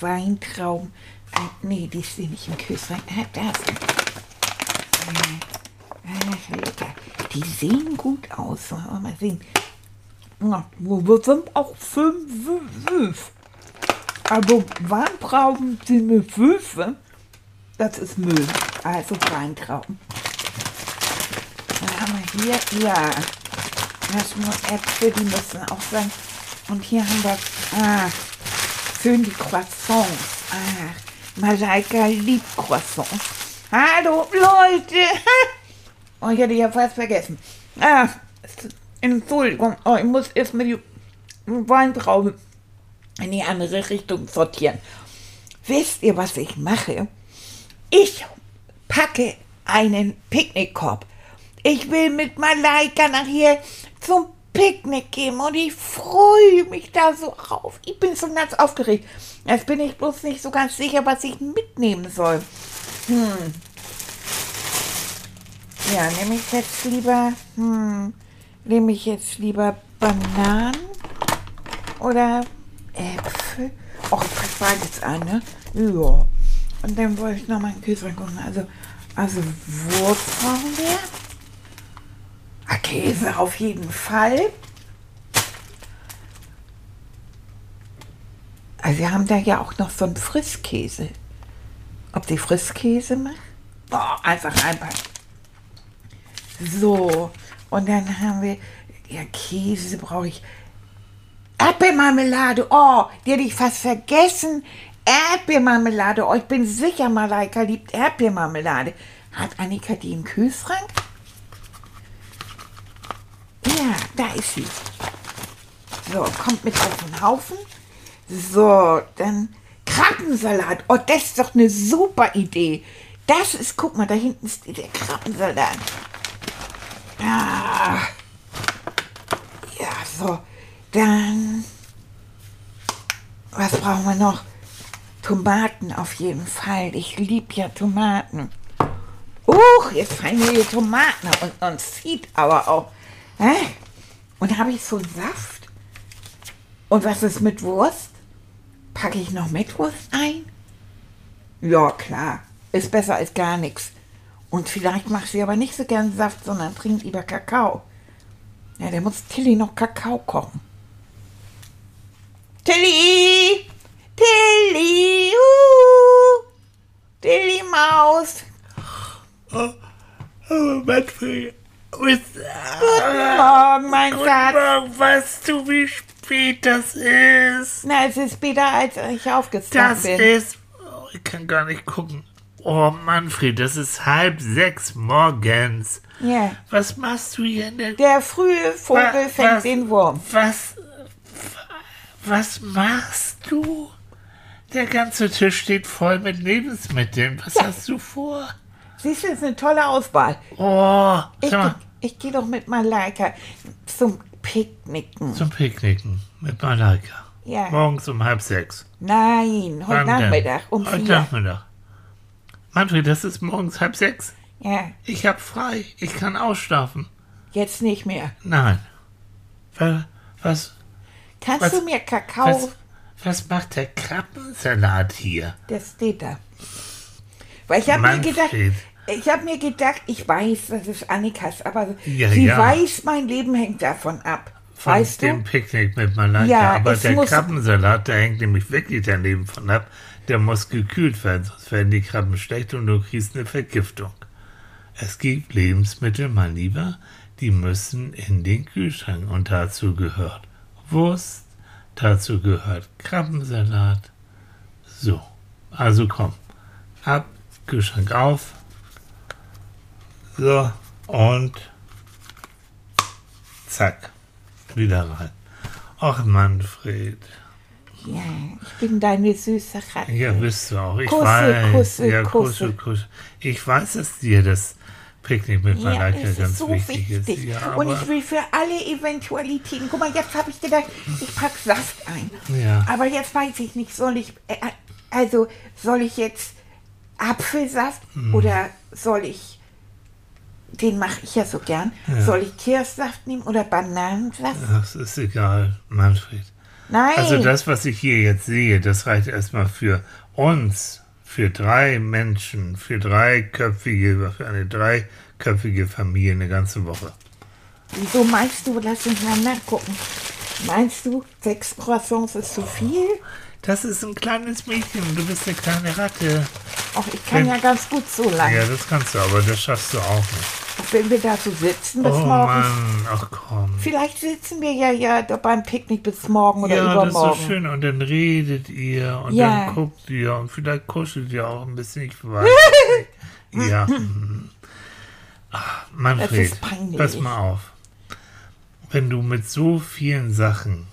Weintrauben. Äh, nee, die stehen nicht im Kühlschrank. Äh, da ist äh, lecker. Die sehen gut aus. Mal sehen. Ja, wir sind auch fünf, fünf. Also Weintrauben sind mit Würfe. Das ist Müll. Also Weintrauben. Dann haben wir hier, ja. Das nur Äpfel, die müssen auch sein. Und hier haben wir, ah, schön die Croissants. Ah, Malaika liebt Croissants. Hallo, Leute! Oh, ich hätte ja fast vergessen. Ah, Entschuldigung, oh, ich muss erstmal die Weintraube in die andere Richtung sortieren. Wisst ihr, was ich mache? Ich packe einen Picknickkorb. Ich will mit Malaika nachher zum Picknick gehen und ich freue mich da so auf. Ich bin schon ganz aufgeregt. Jetzt bin ich bloß nicht so ganz sicher, was ich mitnehmen soll. Hm. Ja, nehme ich jetzt lieber, hm, nehme ich jetzt lieber Bananen oder Äpfel? Och, ich pack beides an, ne? Ja. Und dann wollte ich noch mal einen Kühlschrank gucken. Also, also Wurst brauchen wir. Käse auf jeden Fall. Also wir haben da ja auch noch so einen Frischkäse. Ob die Frischkäse macht? Oh, einfach einpacken. So, und dann haben wir, ja, Käse brauche ich. Erdbeermarmelade, oh, die hätte ich fast vergessen. Erdbeermarmelade, oh, ich bin sicher, Malaika liebt Erdbeermarmelade. Hat Annika die im Kühlschrank? Ja, da ist sie. So, kommt mit auf den Haufen. So, dann Krabbensalat. Oh, das ist doch eine super Idee. Das ist, guck mal, da hinten ist der Krabbensalat. Ah. Ja, so. Dann. Was brauchen wir noch? Tomaten auf jeden Fall. Ich liebe ja Tomaten. Uch, jetzt fallen mir hier Tomaten und, und zieht aber auch. Und habe ich so Saft? Und was ist mit Wurst? Packe ich noch mit Wurst ein? Ja, klar. Ist besser als gar nichts. Und vielleicht macht sie aber nicht so gern Saft, sondern trinkt lieber Kakao. Ja, der muss Tilly noch Kakao kochen. Tilly! Tilly! Uh! Tilly Maus! Oh, oh Manfred. Guten Morgen, mein Guten Schatz. Morgen, weißt du, wie spät das ist? Na, es ist später, als ich aufgestanden Das bin. ist. Oh, ich kann gar nicht gucken. Oh, Manfred, das ist halb sechs morgens. Ja. Was machst du hier in der. Der frühe Vogel Wa- fängt was- den Wurm. Was. Was machst du? Der ganze Tisch steht voll mit Lebensmitteln. Was hast du vor? Siehst du, das ist eine tolle Auswahl. Oh, Ich, mal, ich gehe doch mit Malaika zum Picknicken. zum Picknicken mit Malaika. Ja. Morgens um halb sechs. Nein, heute Wann denn? Nachmittag um Heute vier. Nachmittag. Manfred, das ist morgens halb sechs. Ja, Ich hab frei. Ich kann ausschlafen. jetzt nicht mehr. Nein. Wa- Was, Kannst Was- du mir Kakao? was, was macht der Krabbensalat hier? Der steht da. Weil ich habe mir gedacht. Ich habe mir gedacht, ich weiß, das ist Annikas, aber Ja, sie ja. weiß, mein Leben hängt davon ab. Von weißt dem du? Picknick mit Malaika. Ja, Aber der Krabbensalat, der hängt nämlich wirklich daneben von ab. Der muss gekühlt werden, sonst werden die Krabben schlecht und du kriegst eine Vergiftung. Es gibt Lebensmittel, mein Lieber, die müssen in den Kühlschrank und dazu gehört Wurst, dazu gehört Krabbensalat. So, also komm, ab, Kühlschrank auf. So, und zack, wieder rein. Ach, Manfred. Ja, ich bin deine süße Ratte. Ja, bist du auch. Ich Kusse, weiß. Kusse, ja, Kusse. Kusse. Ich weiß, dass dir das Picknick mit Ja, Malaika es ganz ist so wichtig, wichtig. ist. Ja, und ich will für alle Eventualitäten. Guck mal, jetzt habe ich gedacht, ich pack Saft ein. Ja. Aber jetzt weiß ich nicht, soll ich. Äh, also, soll ich jetzt Apfelsaft Hm. oder soll ich. Den mache ich ja so gern. Ja. Soll ich Kirschsaft nehmen oder Bananensaft? das ist egal, Manfred. Nein. Also das, was ich hier jetzt sehe, das reicht erstmal für uns, für drei Menschen, für dreiköpfige, für eine dreiköpfige Familie eine ganze Woche. Wieso meinst du, lass uns mal nachgucken. Meinst du, sechs Croissants ist zu viel? Das ist ein kleines Mädchen, du bist eine kleine Ratte. Ach, ich kann Wenn- ja ganz gut so lange. Ja, das kannst du, aber das schaffst du auch nicht. Wenn wir da so sitzen bis Oh morgens. Mann, ach komm. Vielleicht sitzen wir ja ja beim Picknick bis morgen oder Ja, das ist so übermorgen. schön. Und dann redet ihr und Ja. dann guckt ihr und vielleicht kuschelt ihr auch ein bisschen. Ich weiß nicht. Ja. mhm. Ach, Manfred, Das ist peinlich. pass mal auf. Wenn du mit so vielen Sachen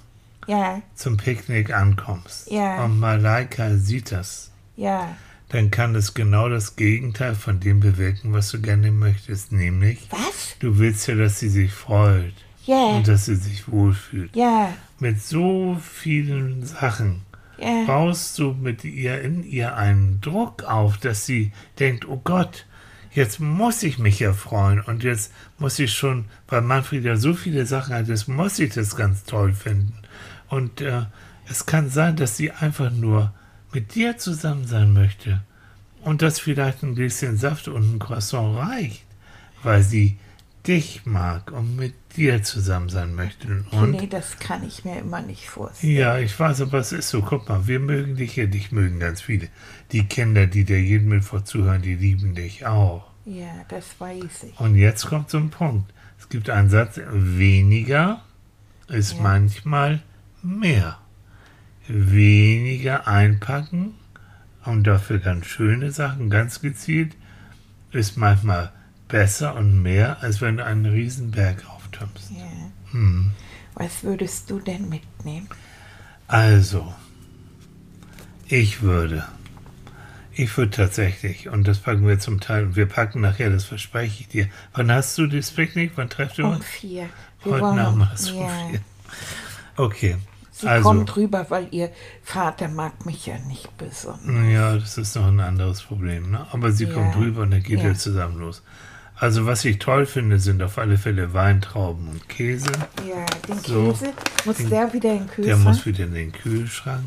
Ja, zum Picknick ankommst Ja. und Malaika sieht das, ja. Dann kann es genau das Gegenteil von dem bewirken, was du gerne möchtest. Nämlich, Was? du willst ja, dass sie sich freut Ja, und dass sie sich wohlfühlt. ja, Mit so vielen Sachen ja. baust du mit ihr in ihr einen Druck auf, dass sie denkt, oh Gott, jetzt muss ich mich ja freuen und jetzt muss ich schon, weil Manfred ja so viele Sachen hat, jetzt muss ich das ganz toll finden. Und äh, es kann sein, dass sie einfach nur mit dir zusammen sein möchte und dass vielleicht ein Gläschen Saft und ein Croissant reicht, weil sie dich mag und mit dir zusammen sein möchte. Und nee, das kann ich mir immer nicht vorstellen. ja, ich weiß, aber es ist so. Guck mal, wir mögen dich ja, dich mögen ganz viele. Die Kinder, die dir jeden Mittwoch zuhören, die lieben dich auch. Ja, das weiß ich. Und jetzt kommt so ein Punkt. Es gibt einen Satz, weniger ist Ja. manchmal mehr. Weniger einpacken und dafür ganz schöne Sachen, ganz gezielt, ist manchmal besser und mehr, als wenn du einen Riesenberg auftürmst. Ja. Hm. Was würdest du denn mitnehmen? Also, ich würde, ich würde tatsächlich, und das packen wir zum Teil, und wir packen nachher, das verspreche ich dir. Wann hast du das Picknick? Wann trefft ihr Um uns? vier. Wir Heute Nachmittag um vier. Okay, Sie also, kommt rüber, weil ihr Vater mag mich ja nicht besonders. ja, das ist noch ein anderes Problem, ne? aber sie Ja. kommt rüber und dann geht Ja. ihr zusammen los. Also, was ich toll finde, sind auf alle Fälle Weintrauben und Käse. Ja, den So. Käse, muss der wieder in den Der Kühlschrank? muss wieder in den Kühlschrank.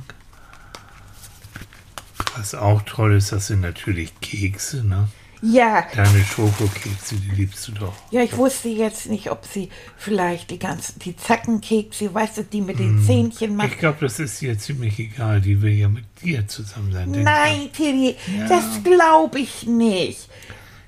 Was auch toll ist, das sind natürlich Kekse, ne? Ja, Deine Schokokekse, die liebst du doch. ja, ich wusste jetzt nicht, ob sie vielleicht die ganzen, die Zackenkekse, weißt du, die mit Hm. den Zähnchen Ich macht. glaube, das ist ihr ziemlich egal. Die will ja mit dir zusammen sein. Nein, Tilly, Ja. das glaube ich nicht.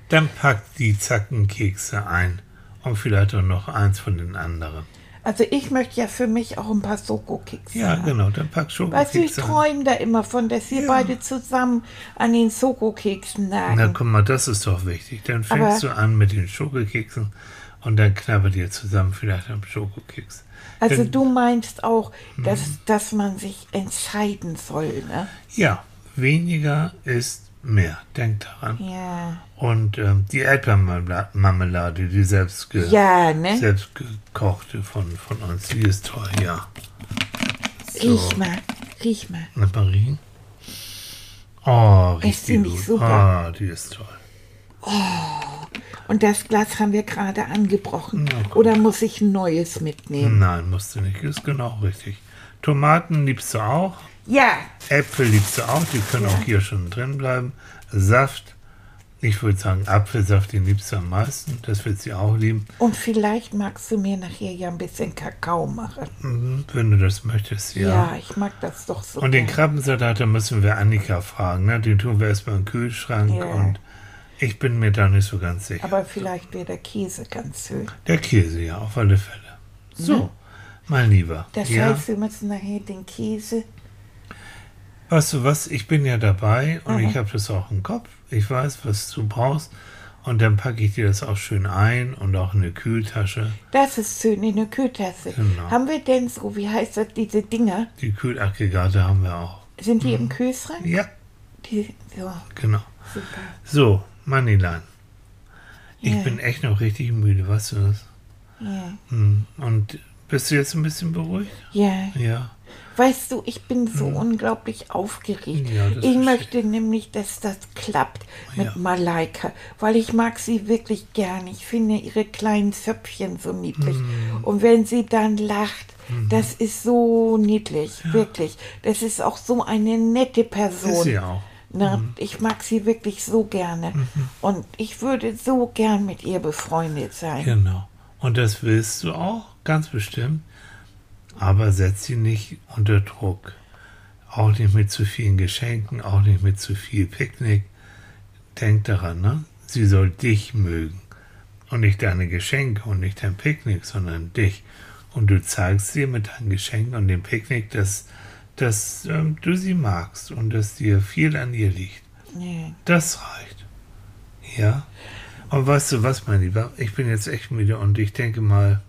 Dann packt die Zackenkekse ein. Und vielleicht auch noch eins von den anderen. Also ich möchte ja für mich auch ein paar Soko-Kekse Ja, haben. genau. Dann pack Weißt du, ich Schokokekse träume da immer von, dass wir Ja. beide zusammen an den Soko-Keksen nagen. Na, guck mal, das ist doch wichtig. Dann Aber- fängst du an mit den Schokokeksen und dann knabbert ihr zusammen vielleicht am Schokokeks. Also Denn- du meinst auch, dass, Mhm. dass man sich entscheiden soll, ne? Ja, weniger ist mehr. Denk daran. Ja. Und ähm, die Erdbeermarmelade, die selbst, ge Ja, ne? selbst gekochte von, von uns, die ist toll, ja. Riech mal, riech mal. Na, Marie? Oh, riecht die gut. super? Ah, die ist toll. Und das Glas haben wir gerade angebrochen. Na. Oder muss ich ein neues mitnehmen? Nein, musst du nicht. Ist genau richtig. Tomaten liebst du auch. Ja, Äpfel liebst du auch. Die können Ja. auch hier schon drin bleiben. Saft. Ich würde sagen, Apfelsaft, den liebst du am meisten. Das wird sie auch lieben. und vielleicht magst du mir nachher ja ein bisschen Kakao machen. Mhm, Wenn du das möchtest, Ja, ja. ich mag das doch so. Und den. Krabbensalat, da müssen wir Annika fragen. Ne? Den tun wir erstmal im Kühlschrank. Ja. Und ich bin mir da nicht so ganz sicher. Aber vielleicht wäre der Käse ganz schön. Der Käse, ja, auf alle Fälle. So, mein Lieber. Das ja, heißt, wir müssen nachher den Käse. Weißt du was, ich bin ja dabei und Mhm. ich habe das auch im Kopf. Ich weiß, was du brauchst. Und dann packe ich dir das auch schön ein und auch in eine Kühltasche. Das ist schön in der Kühltasse. Genau. Haben wir denn so, wie heißt das, diese Dinger? Die Kühlaggregate haben wir auch. Sind die im Kühlschrank? Ja, Die, so, genau. super. So, Manilan. Ich Ja. bin echt noch richtig müde, weißt du das? Ja. Hm. Und bist du jetzt ein bisschen beruhigt? ja. Ja. Weißt du, ich bin so unglaublich aufgeregt. Ja, ich möchte nämlich, dass das klappt mit Ja. Malaika, weil ich mag sie wirklich gern. Ich finde ihre kleinen Zöpfchen so niedlich. Mm. Und wenn sie dann lacht, Mhm. das ist so niedlich, wirklich. Das ist auch so eine nette Person. Ist sie auch. Na, Mhm. Ich mag sie wirklich so gerne. Und ich würde so gern mit ihr befreundet sein. Genau. Und das willst du auch, ganz bestimmt. Aber setz sie nicht unter Druck. Auch nicht mit zu vielen Geschenken, auch nicht mit zu viel Picknick. Denk daran, ne? Sie soll dich mögen. Und nicht deine Geschenke und nicht dein Picknick, sondern dich. Und du zeigst ihr mit deinen Geschenken und dem Picknick, dass, dass ähm, du sie magst und dass dir viel an ihr liegt. Ja. Das reicht. Ja. Und weißt du was, mein Lieber? Ich bin jetzt echt müde und ich denke mal,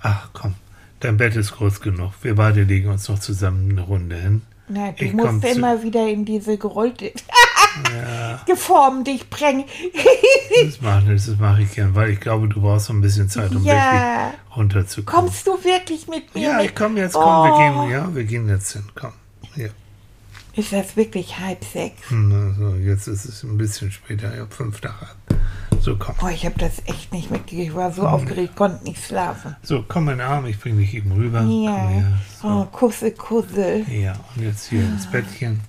ach komm, dein Bett ist groß genug. Wir beide legen uns noch zusammen eine Runde hin. Na, du Ich musst zu- immer wieder in diese gerollte Ja, Form dich bringen. das mache das mache ich gern, weil ich glaube, du brauchst so ein bisschen Zeit, um Ja. wirklich runterzukommen. Kommst du wirklich mit mir ja, ich komme jetzt, komm, wir Oh. gehen, ja, wir gehen jetzt hin, komm. Hier. Ist das wirklich halb sechs? Hm, Also jetzt ist es ein bisschen später, ja, fünf nach halb. So, komm. Oh, ich habe das echt nicht mitgekriegt. Ich war Hm. so aufgeregt, konnte nicht schlafen. So, komm in den Arm, ich bring dich eben rüber. Komm Ja. her. So. Oh, Kusse, Kusse. Ja, und jetzt hier ins Bettchen.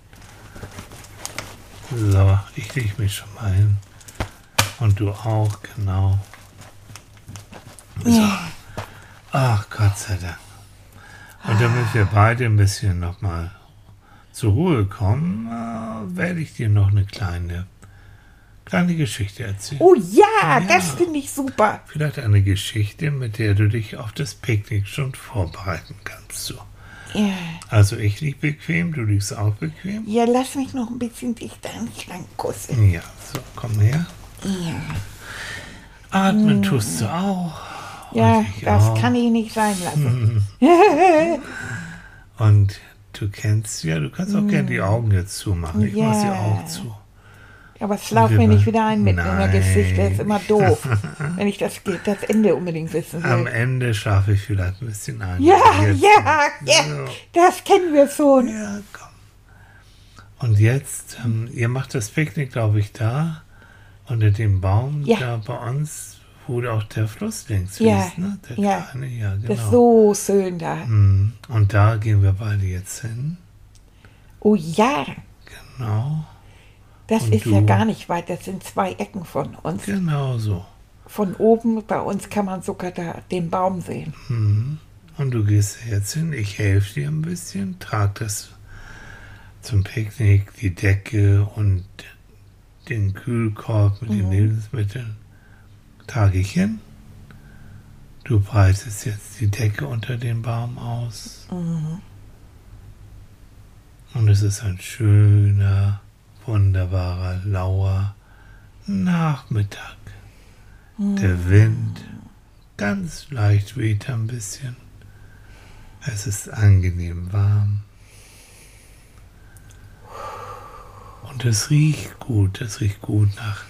So, ich lege mich schon mal hin. Und du auch, genau. So. Ach, Gott sei Dank. Und damit wir beide ein bisschen nochmal zur Ruhe kommen, äh, werde ich dir noch eine kleine, kleine Geschichte erzählen. Oh ja, Ja. das finde ich super. Vielleicht eine Geschichte, mit der du dich auf das Picknick schon vorbereiten kannst. So. Ja. Also ich lieg bequem, du liegst auch bequem. ja, lass mich noch ein bisschen dichter an dich lang Kusse. Ja, so, komm her. Ja, Atmen tust du auch. ja das auch. kann ich nicht sein lassen. Und du kennst ja, du kannst auch gerne die Augen jetzt zumachen. Ich mach sie Ja. auch zu. Aber es schlaf wir mir nicht wieder ein mit einer Nein. Geschichte. Das ist immer doof, wenn ich das, das Ende unbedingt wissen Am will. Ende schlafe ich vielleicht ein bisschen ein. Ja, Jetzt- ja, ja, So. das kennen wir schon. Ja, komm. Und jetzt, ähm, ihr macht das Picknick, glaube ich, da, unter dem Baum, Ja. da bei uns, wo auch der Fluss links Ja, fließt, ne? Der ja. kleine, ja, genau. Das ist so schön da. Mm, Und da gehen wir beide jetzt hin. Oh ja, Genau, das Und ist ja gar nicht weit. Das sind zwei Ecken von uns. genau so. Von oben, bei uns kann man sogar da den Baum sehen. Mhm. Und du gehst jetzt hin, ich helfe dir ein bisschen, trag das zum Picknick, die Decke und den Kühlkorb mit den Lebensmitteln. Trage ich hin. Du breitest jetzt die Decke unter dem Baum aus. Und es ist ein schöner, wunderbarer, lauer Nachmittag. Der Wind ganz leicht weht ein bisschen. Es ist angenehm warm. Und es riecht gut, es riecht gut nach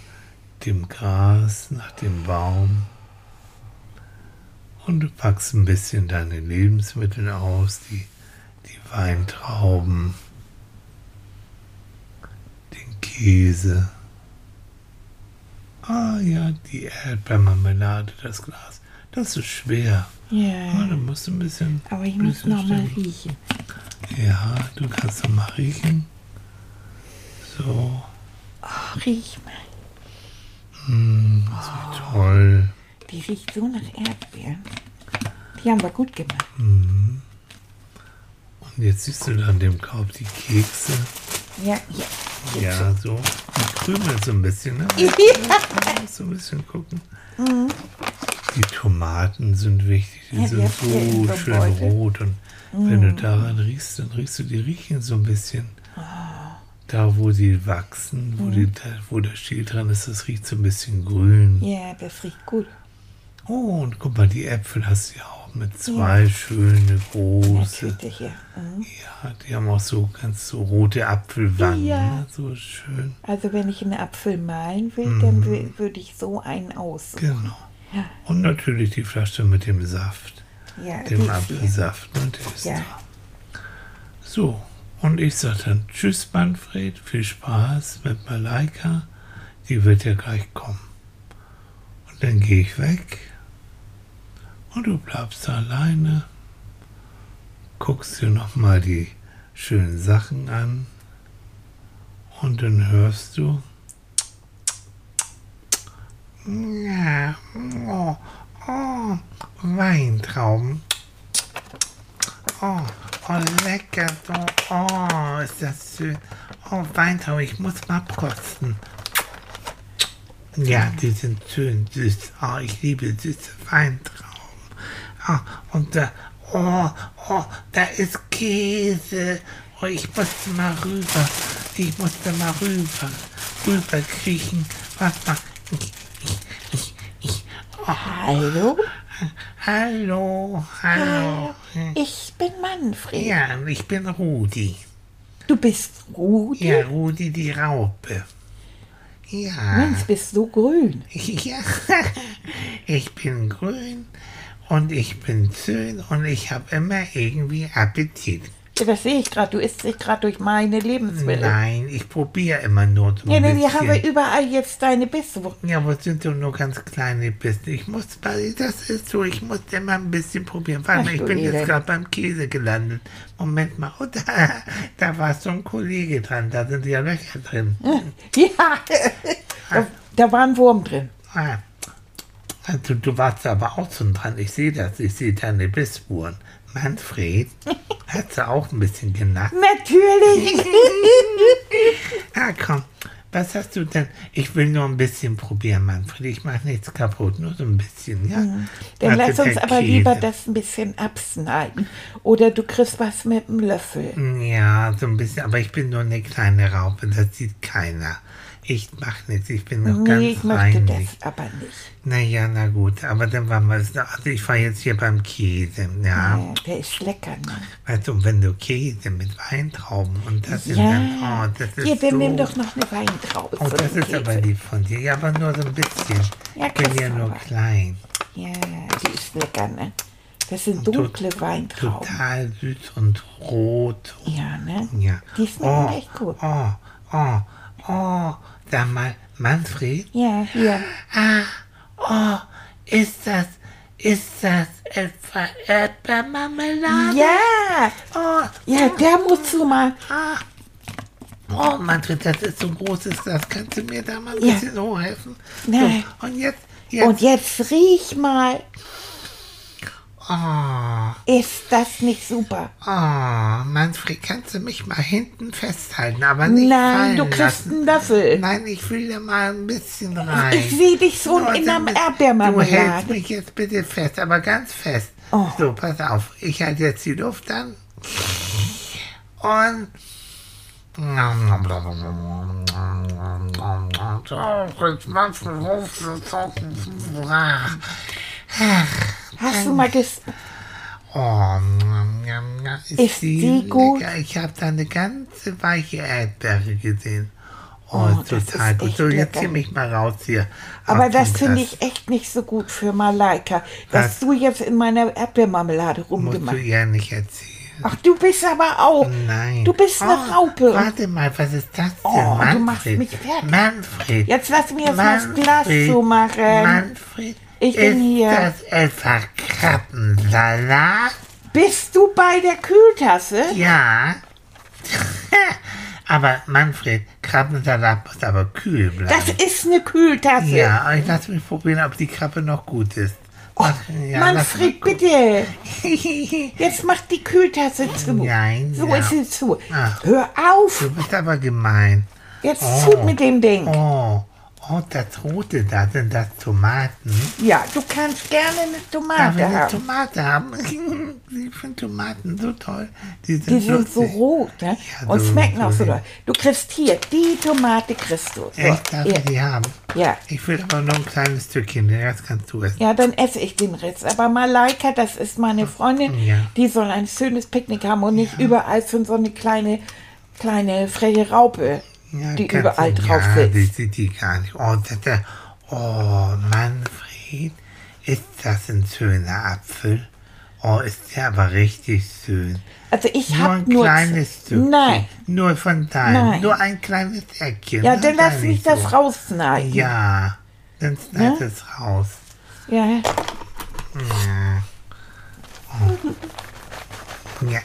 dem Gras, nach dem Baum. Und du packst ein bisschen deine Lebensmittel aus, die, die Weintrauben, Käse. Ah ja, die Erdbeermarmelade, das Glas. Das ist schwer. Ja, Ja, da musst du ein bisschen. aber ich muss bisschen noch mal stellen. riechen. Ja, du kannst noch mal riechen. So, Oh, riech mal. mm, das riecht toll. Die riecht so nach Erdbeeren. Die haben wir gut gemacht. Und jetzt siehst du dann dem Korb die Kekse. Ja, ja. Ja, so. Die krümeln so ein bisschen, ne? Ja, du ein bisschen gucken. Die Tomaten sind wichtig. Die Ja, sind so so schön Beutel. rot. Und wenn du daran riechst, dann riechst du, die riechen so ein bisschen. da wo die wachsen, wo, die, da, wo der Stiel dran ist, das riecht so ein bisschen grün. Ja, das riecht gut. Oh, und guck mal, die Äpfel hast du ja auch mit zwei schöne große. Mhm. Ja, die haben auch so ganz so rote Apfelwangen, Ja. ne? so schön. Also wenn ich einen Apfel malen will, dann wü- würde ich so einen aus. Genau. Ja. Und natürlich die Flasche mit dem Saft, Ja, dem. Apfelsaft, ne? Der ist Ja. da. So, und ich sag dann Tschüss, Manfred, viel Spaß mit Malaika. Die wird ja gleich kommen. Und dann gehe ich weg und du bleibst alleine, guckst dir nochmal die schönen Sachen an und dann hörst du. Ja, oh, oh, Weintrauben. Oh, oh, lecker, oh, ist das schön. Oh, Weintrauben, ich muss mal abkosten. Ja, die sind schön süß. Oh, ich liebe süße Weintrauben. Ah, und da, oh, oh, da ist Käse. Oh, ich musste mal rüber. Ich musste mal rüber. Rüber kriechen. Warte mal. Ich, ich, ich, ich. Oh, Hallo? hallo, hallo. Ich bin Manfred. Ja, ich bin Rudi. Du bist Rudi? Ja, Rudi die Raupe. Ja. Mensch, bist du grün. Ja, ich bin grün und ich bin schön und ich habe immer irgendwie Appetit. Ja, das sehe ich gerade. Du isst dich gerade durch meine Lebensmittel. Nein, ich probiere immer nur so Ja, ein wir haben bisschen. überall jetzt deine Bisse. Ja, aber es sind doch nur ganz kleine Bissen. Ich muss, das ist so, ich muss immer ein bisschen probieren. Warte Ach, mal, ich du bin jetzt Elend. gerade beim Käse gelandet. Moment mal, oh, da, da war so ein Kollege dran, da sind ja Löcher drin. Ja, da, da war ein Wurm drin. Ah. Du, du warst aber auch schon dran. Ich sehe das. Ich sehe deine Bissspuren. Manfred hat sie auch ein bisschen genackt. Natürlich. Ah, komm. Was hast du denn? Ich will nur ein bisschen probieren, Manfred. Ich mache nichts kaputt. Nur so ein bisschen, ja? Mhm. Dann Warte, lass uns aber Käse. lieber das ein bisschen abschneiden. Oder du kriegst was mit dem Löffel. Ja, so ein bisschen. Aber ich bin nur eine kleine Raupe. Das sieht keiner. Ich mach nichts. Ich bin noch Nee, ganz ich möchte reinlich. das aber nicht. Naja, na gut. Aber dann waren wir es. Also ich war jetzt hier beim Käse. Ja. Ja, der ist lecker, ne? Weißt du, wenn du Käse mit Weintrauben und das ist Ja. dann, oh, das ist Hier, dann so, nimm doch noch eine Weintraube oh, das ist aber Käse. lieb von dir. Ja, aber nur so ein bisschen. Ja, ich bin ja nur aber. klein. Ja, die ist lecker, ne? Das sind dunkle Weintrauben. Total süß und rot. Ja, ne? Ja. Die schmecken echt gut. Oh, oh, oh. Sag mal, Manfred, Ja, hier. ah, oh, ist das, ist das etwa Erdbeermarmelade? Ja, Oh, ja, da musst du mal. Ah. Oh, Manfred, das ist so ein großes Glas. Kannst du mir da mal ein Ja. bisschen hochhelfen? Nein. So, und jetzt, jetzt. Und jetzt riech mal. Oh, Ist das nicht super? oh, Manfred, kannst du mich mal hinten festhalten, aber nicht Nein, fallen du kriegst lassen. einen Löffel. Nein, ich will da mal ein bisschen rein. Ich sehe dich so Nur in einer damit- Du hältst Erdbeermarmelade. mich jetzt bitte fest, aber ganz fest. Oh. So, pass auf. Ich halte jetzt die Luft an. Und. Hast du mal ges... Oh, ist, Ist die gut? lecker. Ich habe da eine ganze weiche Erdbeere gesehen. Oh, Oh, das total ist gut. So, jetzt zieh mich mal raus hier. Aber das finde ich echt nicht so gut für Malaika, dass du jetzt in meiner Erdbeermarmelade Musst du rumgemacht ihr nicht erzählen. Ach, du bist aber auch. Nein. Du bist eine Oh, Raupe. Warte mal, was ist das denn? Oh, du Manfred. machst mich fertig. Manfred. Jetzt lass mir jetzt mal das Manfred. Glas zumachen. Manfred. Ich bin ist hier. das etwa Krabbensalat? Bist du bei der Kühltasse? Ja. aber Manfred, Krabbensalat muss aber kühl bleiben. Das ist eine Kühltasse. ja, ich lass mich probieren, ob die Krabbe noch gut ist. Oh, Ja, Manfred, bitte. Jetzt mach die Kühltasse zu. Nein, So ja. ist sie zu. Ah. Hör auf. Du bist aber gemein. Jetzt Oh. tut mit dem Ding. Oh, Oh, das rote, da sind das Tomaten. Ja, du kannst gerne eine Darf ich Tomate eine haben. Tomate haben? Ich finde Tomaten so toll. Die sind, Die sind so rot ne? Ja, und so- schmecken auch so doll. Du kriegst hier die Tomate kriegst du. So, Echt, darf ja. ich die haben? Ja. Ich will aber nur ein kleines Stückchen, den Rest kannst du essen. ja, dann esse ich den Rest. Aber Malaika, das ist meine Freundin, Ja. die soll ein schönes Picknick haben und nicht überall für so eine kleine, kleine freche Raupe, Ja, die überall drauf ja, sitzt. die sieht die gar nicht. Oh, das, das, oh, Manfred, ist das ein schöner Apfel? Oh, ist der aber richtig schön. Also ich Nur habe ein nur... kleines Stückchen. Nein. Nur von deinem. Nein. Nur ein kleines Eckchen. Ja, dann lass mich nicht das so. rausschneiden. Ja, dann schneid Ja? es raus. Ja. Ja,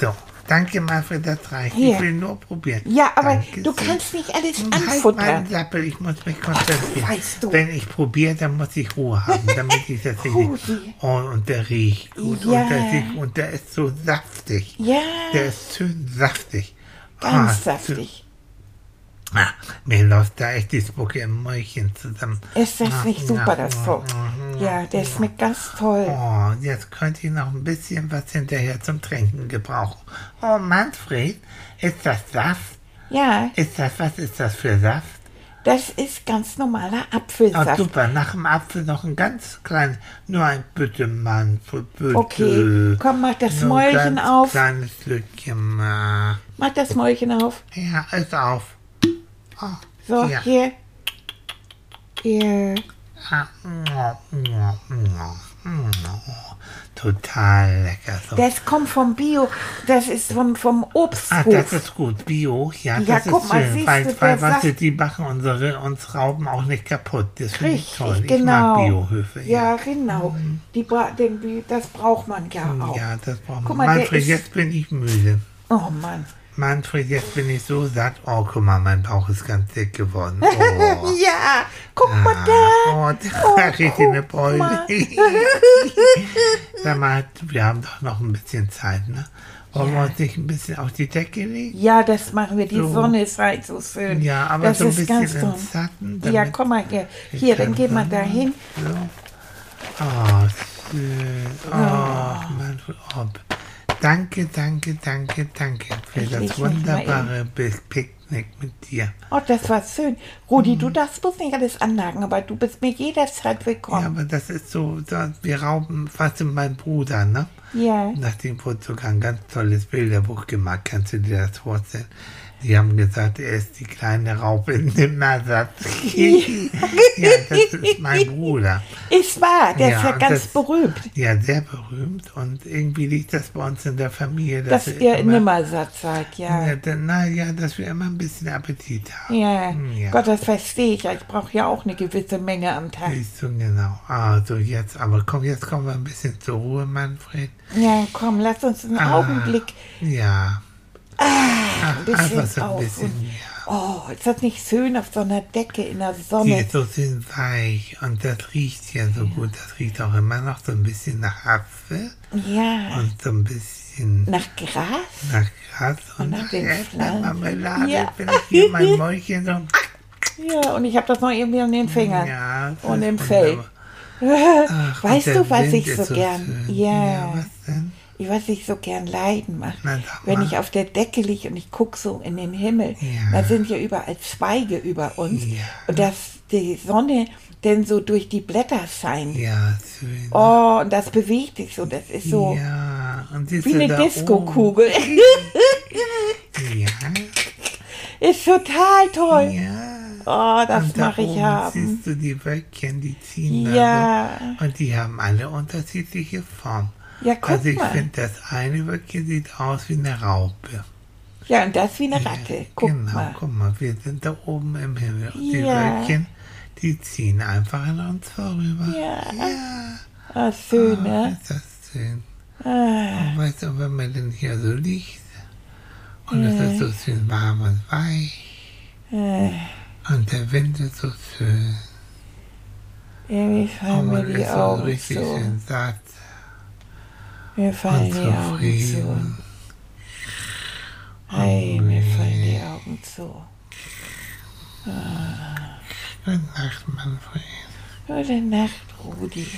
so. Danke mal für das reicht. Hier. Ich will nur probieren. Ja, aber Danke du sehr. kannst nicht alles Halt meinen anfuttern. Sappel, ich muss mich konzentrieren. weißt du. Wenn ich probiere, dann muss ich Ruhe haben, damit ich das richtig... Oh, und der riecht gut Ja. und, der riecht, und der ist so saftig. Ja, Der ist schön saftig. ganz Ah, saftig. Ah, mir läuft da echt die Spucke im Mäulchen zusammen. Ist das Ah, nicht super, das Volk? Ja, der schmeckt ganz toll. Oh, jetzt könnte ich noch ein bisschen was hinterher zum Trinken gebrauchen. Oh, Manfred, ist das Saft? Ja, Ist das, was ist das für Saft? das ist ganz normaler Oh, Apfelsaft. super, nach dem Apfel noch ein ganz kleines, nur ein Bitte, Manfred, bitte. Okay, komm, mach das Nur Mäulchen ganz auf. kleines Stückchen mal. Mach das Mäulchen auf. Ja, ist auf. Oh, So, ja. hier. Hier. Ah, mm, mm, mm, mm. Total lecker. So. Das kommt vom Bio. Das ist vom, vom Ah, Obsthof. das ist gut. Bio, ja, Ja, das guck ist mal, schön. siehst weil, du, weil was sie, die machen unsere uns Rauben auch nicht kaputt. Das finde ich Richtig, toll. Ich genau. mag Biohöfe. Ja, genau. Die, bra- den, die, das braucht man ja auch. Ja, das braucht Guck man. mal, der Manfred, jetzt bin ich müde. Oh Mann. Manfred, jetzt bin ich so satt. Oh, guck mal, mein Bauch ist ganz dick geworden. Oh. Ja, guck mal da. Oh, da richtig eine Beule. Sag mal, wir haben doch noch ein bisschen Zeit, ne? Wollen wir uns nicht ein bisschen auf die Decke legen? Ja, das machen wir. Die So. Sonne ist halt so schön. Ja, aber das so ein ist bisschen ganz im. Schatten. Ja, komm mal hier. Ich Hier, dann kann geh mal sagen, da hin. So. Oh, schön. Oh, Manfred. Oh. Danke, danke, danke, danke für Ich das wunderbare Picknick mit dir. Oh, das war schön. Rudi, Mhm. du darfst bloß nicht alles anlagen, aber du bist mir jederzeit Ja, willkommen. aber das ist so, wir rauben fast in meinen Bruder, ne? Ja. Nachdem wurde sogar ein ganz tolles Bilderbuch gemacht, kannst du dir das vorstellen? Die haben gesagt, er ist die kleine Raupe in dem Ersatz. ja, das ist mein Bruder. Ist wahr, der ist ja ganz das- berühmt. Ja, sehr berühmt und irgendwie liegt das bei uns in der Familie. Dass wir ihr immer- nimmersatt seid, ja. Ja, na ja, dass wir immer ein bisschen Appetit haben. Ja, Ja. Gott, das verstehe ich ja. Ich brauche ja auch eine gewisse Menge am Tag. Siehst du, genau. Also jetzt, aber komm, jetzt kommen wir ein bisschen zur Ruhe, Manfred. Ja, komm, lass uns einen Ah. Augenblick. Ja. Ach, bisschen einfach so ein auf bisschen, und- ja. Oh, ist das nicht schön auf so einer Decke in der Die Sonne? ist so schön weich und das riecht ja so gut. Das riecht auch immer noch so ein bisschen nach Apfel Ja, und so ein bisschen nach Gras? nach Gras und, nach nach. Erdbeermarmelade. Ja. Bin ich hier mein Mäulchen so. Ja, und ich habe das noch irgendwie an den Fingern. Ja, Und im Fell. Ach, und weißt du, was Wind ich so gern. schön. Ja. Was denn? Ich was ich so gern leiden mache. Na, Wenn ich auf der Decke liege und ich gucke so in den Himmel, Ja. da sind ja überall Zweige über uns. Ja. Und dass die Sonne denn so durch die Blätter scheint. Ja, schön. Oh, und das bewegt sich so. Das ist so Ja, wie eine Disco-Kugel. Ja, ist total toll. ja. Oh, das da mache ich haben. siehst du die Wölkchen, die ziehen Ja. so. Und die haben alle unterschiedliche Formen. Ja, guck also ich finde, das eine Wölkchen sieht aus wie eine Raupe. Ja, und das wie eine Ratte. Guck genau, mal. guck mal, wir sind da oben im Himmel. Und die Ja. Wölkchen, die ziehen einfach an uns vorüber. Ja. Ja. Ah, schön, Oh, ne? ist das schön. Ah, Und weißt du, wenn man denn hier so liegt und es ist so schön warm und weich äh, und der Wind ist so schön irgendwie fallen mir die ist so Augen richtig schön satt Mir fallen die Augen zu. Hey, mir fallen die Augen zu. Gute Nacht, Manfred. Gute Nacht, Rudi.